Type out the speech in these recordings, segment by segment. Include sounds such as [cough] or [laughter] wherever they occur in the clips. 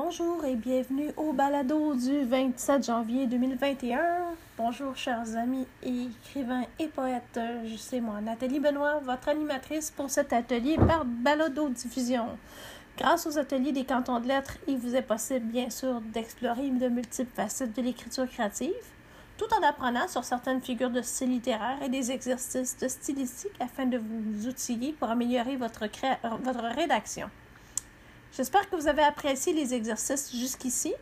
Bonjour et bienvenue au balado du 27 janvier 2021. Bonjour chers amis écrivains et poètes. Je suis moi, Nathalie Benoît, votre animatrice pour cet atelier par balado diffusion. Grâce aux ateliers des cantons de lettres, il vous est possible bien sûr d'explorer de multiples facettes de l'écriture créative, tout en apprenant sur certaines figures de style littéraire et des exercices de stylistique afin de vous outiller pour améliorer votre rédaction. J'espère que vous avez apprécié les exercices jusqu'ici.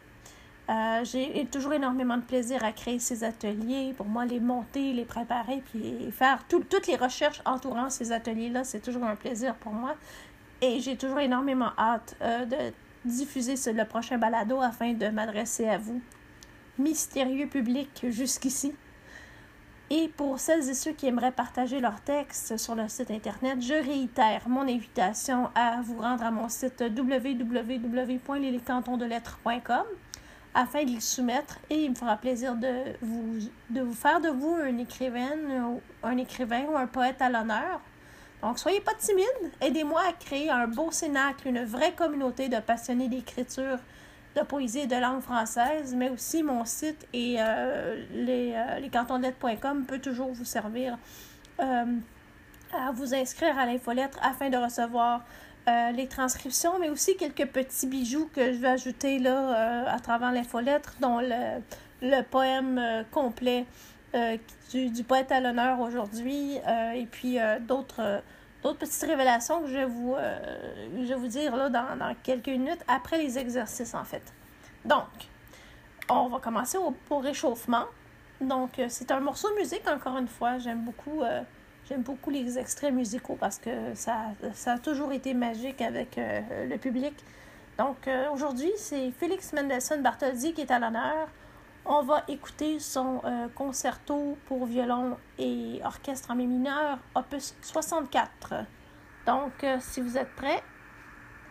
Euh, j'ai toujours énormément de plaisir à créer ces ateliers. Pour moi, les monter, les préparer, puis faire toutes les recherches entourant ces ateliers-là, c'est toujours un plaisir pour moi. Et j'ai toujours énormément hâte euh, de diffuser le prochain balado afin de m'adresser à vous, mystérieux public jusqu'ici. Et pour celles et ceux qui aimeraient partager leur texte sur le site Internet, je réitère mon invitation à vous rendre à mon site www.lescantonsdelettres.com afin de les soumettre et il me fera plaisir de vous, de vous faire de vous un écrivaine, un écrivain ou un poète à l'honneur. Donc, soyez pas timide, aidez-moi à créer un beau cénacle, une vraie communauté de passionnés d'écriture de poésie et de langue française, mais aussi mon site et euh, les, euh, peut toujours vous servir euh, à vous inscrire à l'infolettre afin de recevoir euh, les transcriptions, mais aussi quelques petits bijoux que je vais ajouter là à travers l'infolettre, dont le, le poème complet du, poète à l'honneur aujourd'hui, et puis d'autres d'autres petites révélations que je vais vous, euh, dire là, dans, quelques minutes après les exercices, en fait. Donc, on va commencer au, réchauffement. Donc, euh, c'est un morceau de musique, encore une fois. J'aime beaucoup, euh, beaucoup les extraits musicaux parce que ça, ça a toujours été magique avec le public. Donc, aujourd'hui, c'est Félix Mendelssohn Bartholdi qui est à l'honneur. On va écouter son euh, concerto pour violon et orchestre en mi mineur, opus 64. Donc, euh, si vous êtes prêts,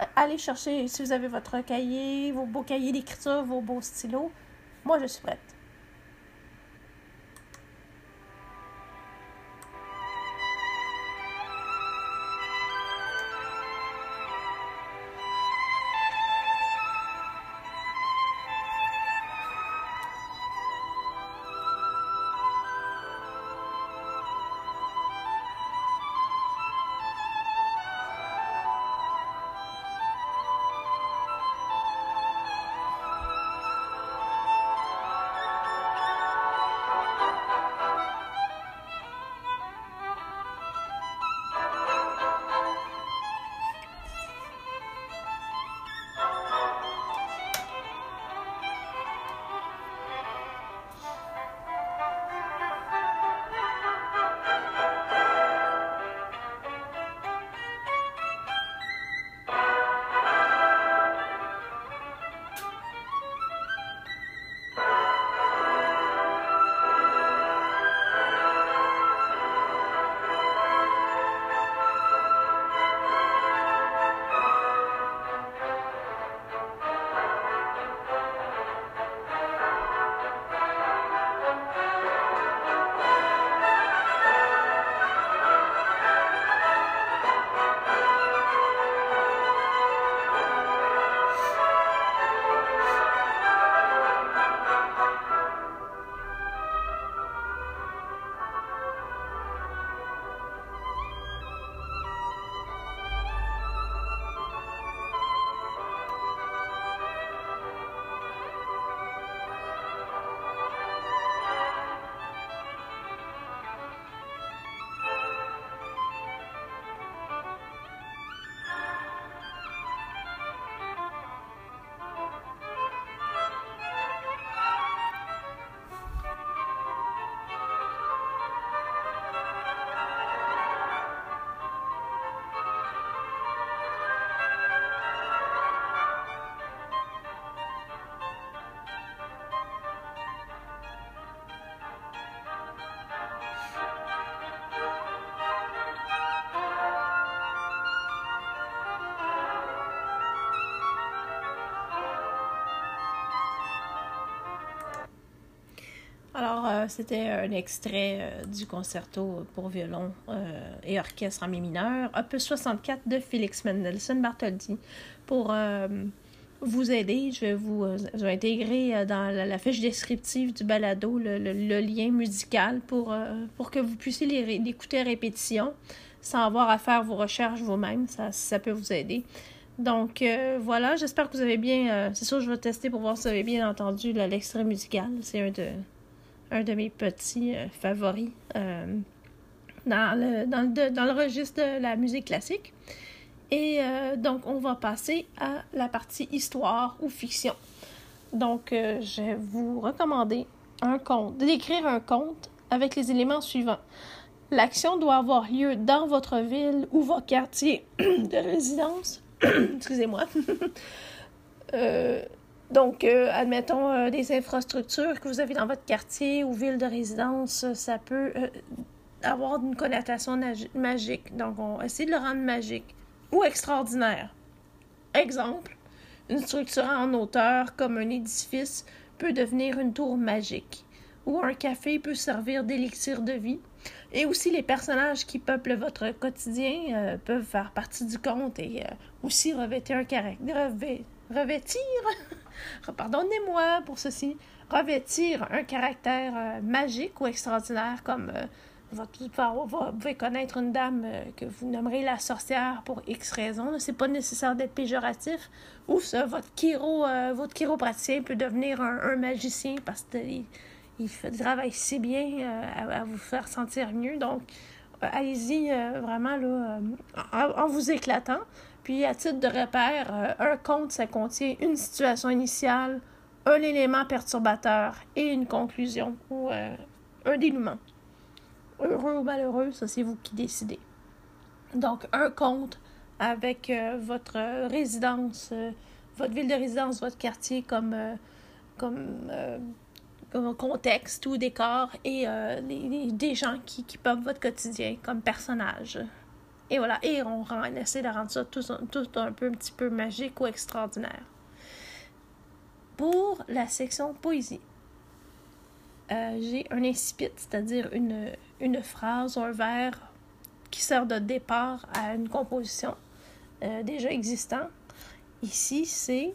euh, allez chercher, si vous avez votre cahier, vos beaux cahiers d'écriture, vos beaux stylos. Moi, je suis prête. C'était un extrait euh, du concerto pour violon euh, et orchestre en mi mineur, opus 64 de Félix Mendelssohn Bartholdi, pour vous aider. Je vais vous, euh, intégrer euh, dans la, fiche descriptive du balado le, lien musical pour, euh, que vous puissiez l'écouter à répétition sans avoir à faire vos recherches vous-même. Ça, peut vous aider. Donc euh, voilà, j'espère que vous avez bien. euh, c'est sûr, je vais tester pour voir si vous avez bien entendu l'extrait musical. C'est un de, un de mes petits euh, favoris euh, dans, le, dans, le, dans le registre de la musique classique. Et euh, donc, on va passer à la partie histoire ou fiction. Donc, je vais vous recommander un conte, d'écrire un conte avec les éléments suivants. L'action doit avoir lieu dans votre ville ou votre quartier [coughs] de résidence. [coughs] Excusez-moi. [laughs] Euh, donc, euh, admettons euh, des infrastructures que vous avez dans votre quartier ou ville de résidence, ça peut euh, avoir une connotation magique. Donc, on essaie de le rendre magique ou extraordinaire. Exemple, une structure en hauteur comme un édifice peut devenir une tour magique, ou un café peut servir d'élixir de vie. Et aussi, les personnages qui peuplent votre quotidien euh, peuvent faire partie du conte et euh, aussi revêtir un caractère. revê- revêtir, pardonnez-moi pour ceci, revêtir un caractère euh, magique ou extraordinaire comme euh, vous pouvez connaître une dame euh, que vous nommerez la sorcière pour X raisons. C'est pas nécessaire d'être péjoratif. Ou votre euh, votre chiropraticien peut devenir un, un magicien parce qu'il il fait du travail si bien à, vous faire sentir mieux. Donc, allez-y vraiment là, en, en vous éclatant. Puis, à titre de repère, euh, un conte, ça contient une situation initiale, un élément perturbateur et une conclusion ou euh, un dénouement. Heureux ou malheureux, ça c'est vous qui décidez. Donc, un conte avec euh, votre résidence, votre ville de résidence, votre quartier comme, comme, comme contexte ou décor et les- des gens qui, qui peuplent votre quotidien comme personnages. Et voilà, et on, rend, on essaie de rendre ça tout, un peu un petit peu magique ou extraordinaire. Pour la section poésie, euh, j'ai un incipit, c'est-à-dire une, une phrase ou un vers qui sert de départ à une composition euh, déjà existante. Ici, c'est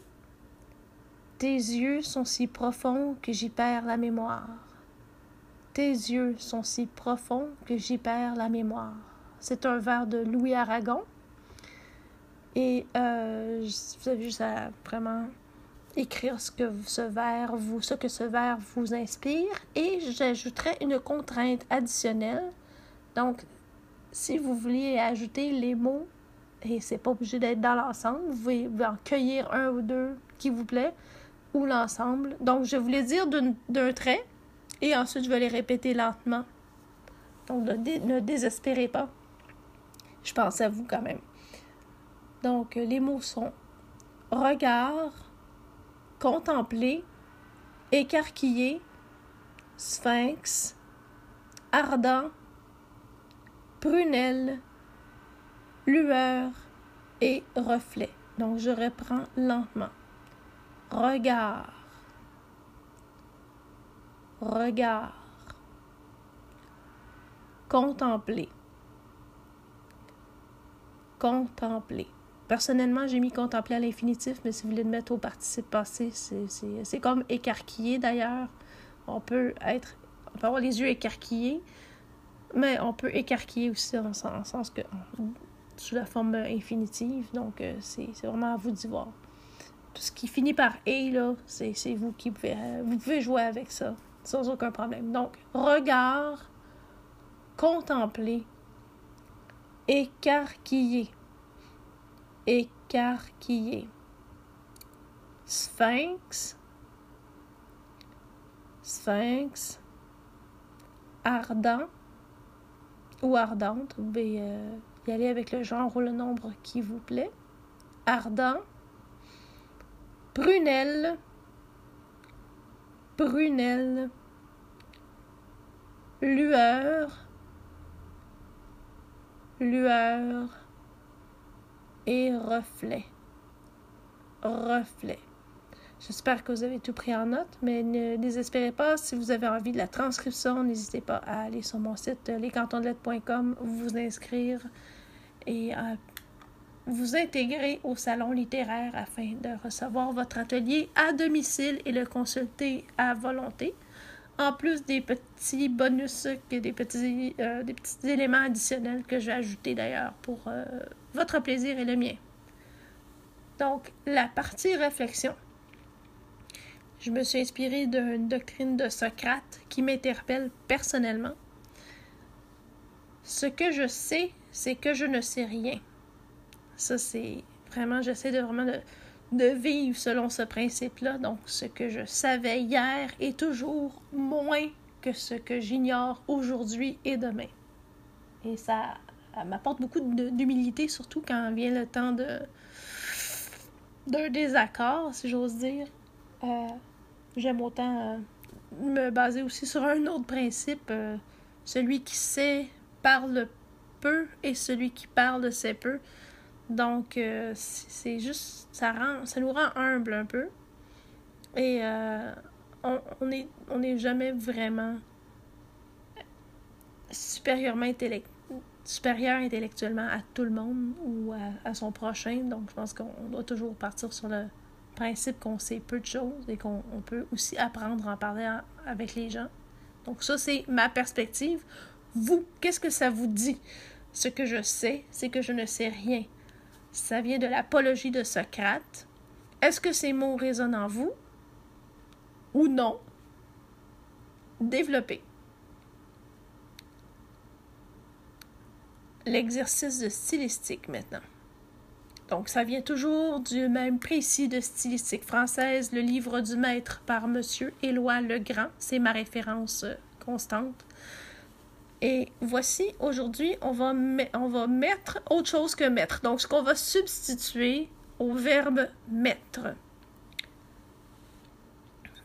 Tes yeux sont si profonds que j'y perds la mémoire. Tes yeux sont si profonds que j'y perds la mémoire. C'est un vers de Louis Aragon. Et euh, vous avez juste à vraiment écrire ce que ce vers vous, inspire. Et j'ajouterai une contrainte additionnelle. Donc, si vous voulez ajouter les mots, et c'est pas obligé d'être dans l'ensemble, vous pouvez en cueillir un ou deux qui vous plaît, ou l'ensemble. Donc, je voulais dire d'un trait, et ensuite je vais les répéter lentement. Donc, ne désespérez pas. Je pense à vous quand même. Donc, les mots sont regard, contempler, écarquillé, sphinx, ardent, prunelle, lueur et reflet. Donc, je reprends lentement. Regard, regard, contempler, contempler. Personnellement, j'ai mis contempler à l'infinitif, mais si vous voulez le mettre au participe passé, c'est- comme écarquillé d'ailleurs. On peut être, on peut avoir les yeux écarquillés, mais on peut écarquiller aussi en, en sens que sous la forme infinitive. Donc, euh, c'est vraiment à vous d'y voir. Tout ce qui finit par et, là, c'est c'est vous qui pouvez, euh, vous pouvez jouer avec ça sans aucun problème. Donc, regard, contempler, écarquiller, écarquiller, sphinx, sphinx, ardent. Ou ardente. Vous pouvez euh, y aller avec le genre ou le nombre qui vous plaît. Ardent, prunelle, prunelle, lueur, lueur et reflet. Reflet. J'espère que vous avez tout pris en note, mais ne désespérez pas. Si vous avez envie de la transcription, n'hésitez pas à aller sur mon site lescantonsdelettres.com, vous inscrire et à vous intégrer au salon littéraire afin de recevoir votre atelier à domicile et le consulter à volonté. En plus des petits bonus, des petits, euh, des petits éléments additionnels que j'ai ajoutés d'ailleurs pour euh, votre plaisir et le mien. Donc, la partie réflexion. Je me suis inspirée d'une doctrine de Socrate qui m'interpelle personnellement. Ce que je sais, c'est que je ne sais rien. Ça, c'est vraiment, j'essaie de vraiment de, de vivre selon ce principe-là. Donc, ce que je savais hier est toujours moins que ce que j'ignore aujourd'hui et demain. Et ça, m'apporte beaucoup d'humilité, surtout quand vient le temps de d'un désaccord, si j'ose dire. Euh, j'aime autant euh, me baser aussi sur un autre principe. Euh, celui qui sait parle peu et celui qui parle sait peu. Donc, euh, c'est juste, ça, rend, ça nous rend humble un peu. Et euh, on n'est on jamais vraiment supérieurement supérieur intellectuellement à tout le monde ou à, son prochain. Donc, je pense qu'on doit toujours partir sur le principe qu'on sait peu de choses et qu'on peut aussi apprendre à en parler avec les gens. Donc, ça, c'est ma perspective. Vous, qu'est-ce que ça vous dit? Ce que je sais, c'est que je ne sais rien. Ça vient de l'apologie de Socrate. Est-ce que ces mots résonnent en vous? Ou non? Développez. L'exercice de stylistique maintenant. Donc, ça vient toujours du même précis de stylistique française, le livre du maître par M. Éloi Legrand. C'est ma référence euh, constante. Et voici, aujourd'hui, on, va mettre autre chose que mettre. Donc, ce qu'on va substituer au verbe mettre.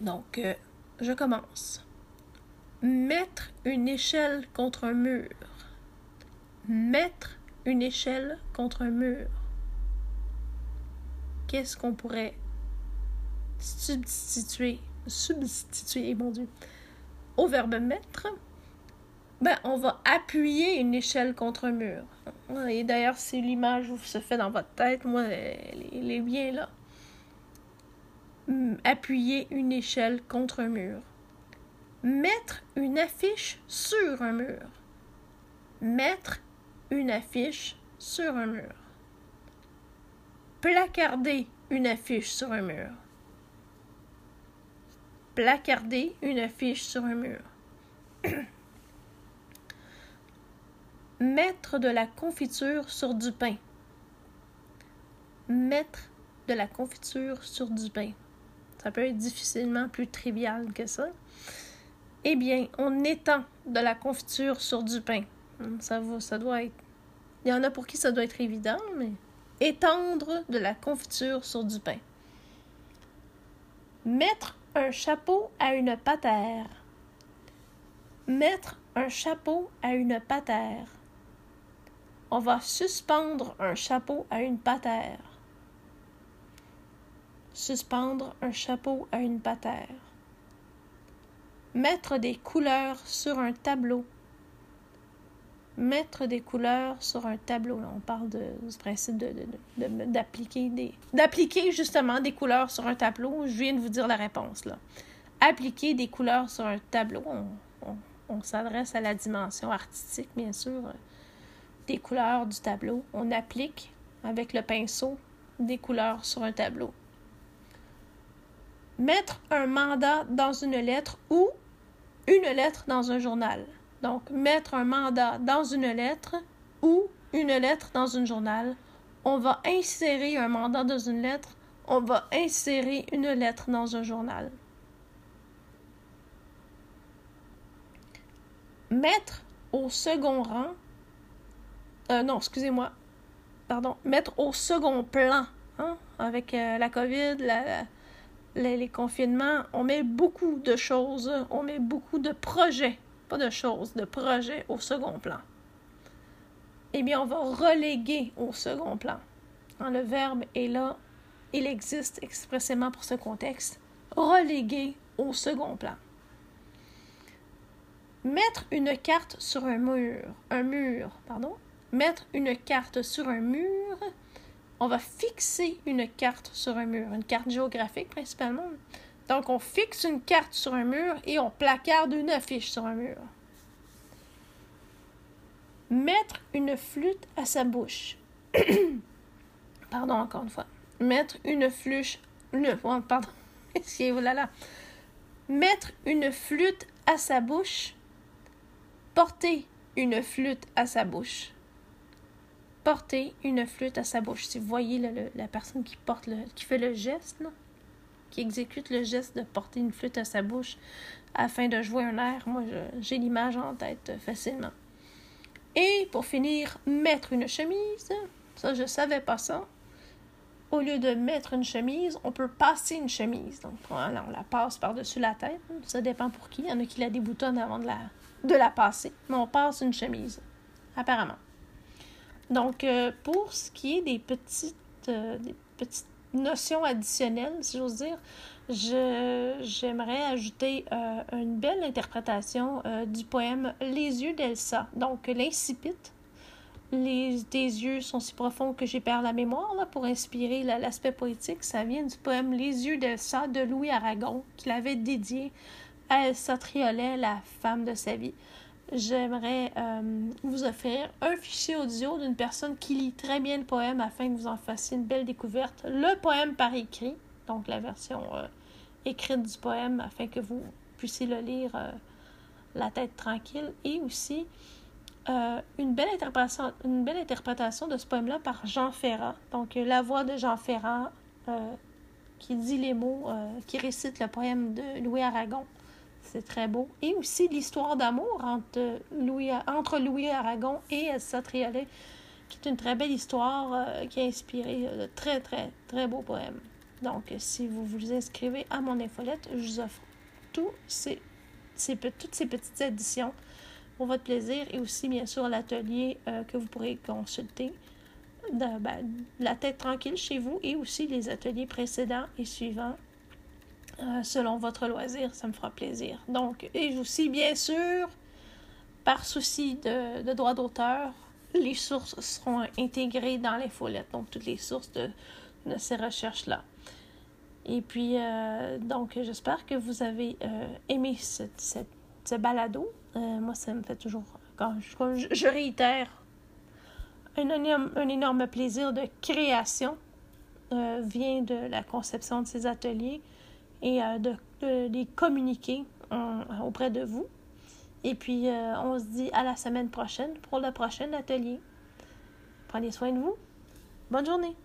Donc, euh, je commence. Mettre une échelle contre un mur. Mettre une échelle contre un mur. Qu'est-ce qu'on pourrait substituer, substituer, mon Dieu, au verbe mettre? Ben, on va appuyer une échelle contre un mur. Et d'ailleurs, si l'image se fait dans votre tête, moi, elle, est bien là. Appuyer une échelle contre un mur. Mettre une affiche sur un mur. Mettre une affiche sur un mur. Placarder une affiche sur un mur. Placarder une affiche sur un mur. [clears throat] Mettre de la confiture sur du pain. Mettre de la confiture sur du pain. Ça peut être difficilement plus trivial que ça. Eh bien, on étend de la confiture sur du pain. Ça, ça doit être. Il y en a pour qui ça doit être évident, mais étendre de la confiture sur du pain. Mettre un chapeau à une patère. Mettre un chapeau à une patère on va suspendre un chapeau à une patère. Suspendre un chapeau à une patère. Mettre des couleurs sur un tableau. Mettre des couleurs sur un tableau. on parle de, du principe d'appliquer des. d'appliquer justement des couleurs sur un tableau. Je viens de vous dire la réponse là. Appliquer des couleurs sur un tableau. on s'adresse à la dimension artistique, bien sûr des couleurs du tableau. On applique avec le pinceau des couleurs sur un tableau. Mettre un mandat dans une lettre ou une lettre dans un journal. Donc, mettre un mandat dans une lettre ou une lettre dans un journal. On va insérer un mandat dans une lettre. On va insérer une lettre dans un journal. Mettre au second rang euh, non, excusez-moi. Pardon. Mettre au second plan. Hein, avec euh, la COVID, les, confinements, on met beaucoup de choses, on met beaucoup de projets, pas de choses, de projets au second plan. Eh bien, on va reléguer au second plan. Hein, le verbe est là, il existe expressément pour ce contexte. Reléguer au second plan. Mettre une carte sur un mur, un mur, pardon, mettre une carte sur un mur, on va fixer une carte sur un mur, une carte géographique principalement. Donc, on fixe une carte sur un mur et on placarde une affiche sur un mur. Mettre une flûte à sa bouche. [coughs] pardon, encore une fois. Mettre une flûche. Une, pardon. [laughs] Oh là là. Mettre une flûte à sa bouche. Porter une flûte à sa bouche. Porter une flûte à sa bouche. Si vous voyez la personne qui porte le, qui fait le geste, qui exécute le geste de porter une flûte à sa bouche afin de jouer un air, moi j'ai l'image en tête facilement. Et pour finir, mettre une chemise. Ça, je savais pas ça. Au lieu de mettre une chemise, on peut passer une chemise. Donc, on la passe par-dessus la tête. Ça dépend pour qui. Il y en a qui la déboutonnent avant de la, de la passer. Mais on passe une chemise, apparemment. Donc, euh, pour ce qui est des petites, euh, petites notions additionnelles, si j'ose dire, j'aimerais ajouter euh, une belle interprétation du poème Les yeux d'Elsa. Donc, l'incipit. Les, tes yeux sont si profonds que j'ai perdu la mémoire pour inspirer l'aspect poétique. Ça vient du poème Les yeux d'Elsa de Louis Aragon, qu'il avait dédié à Elsa Triolet, la femme de sa vie. J'aimerais euh, vous offrir un fichier audio d'une personne qui lit très bien le poème afin que vous en fassiez une belle découverte. Le poème par écrit, donc la version écrite du poème afin que vous puissiez le lire euh, la tête tranquille et aussi euh, une, belle interprétation, une belle interprétation de ce poème-là par Jean Ferrat. Donc, euh, la voix de Jean Ferrat qui dit les mots, qui récite le poème de Louis Aragon. C'est très beau. Et aussi l'histoire d'amour entre Louis, entre Louis Aragon et Elsa Triolet, qui est une très belle histoire qui a inspiré de très, très, très beaux poèmes. Donc, si vous vous inscrivez à mon infolette, je vous offre tous ces, toutes ces petites éditions pour votre plaisir et aussi, bien sûr, l'atelier euh, que vous pourrez consulter de, ben, la tête tranquille chez vous et aussi les ateliers précédents et suivants euh, selon votre loisir. Ça me fera plaisir. Donc, et aussi, bien sûr, par souci de, de droit d'auteur, les sources seront intégrées dans l'infolette. Donc, toutes les sources de ces recherches-là. Et puis, euh, donc, j'espère que vous avez euh, aimé ce, ce, balado. Euh, moi, ça me fait toujours, quand je, je réitère, un énorme, un énorme plaisir de création vient de la conception de ces ateliers et de, de, les communiquer auprès de vous. Et puis, on se dit à la semaine prochaine pour le prochain atelier. Prenez soin de vous. Bonne journée.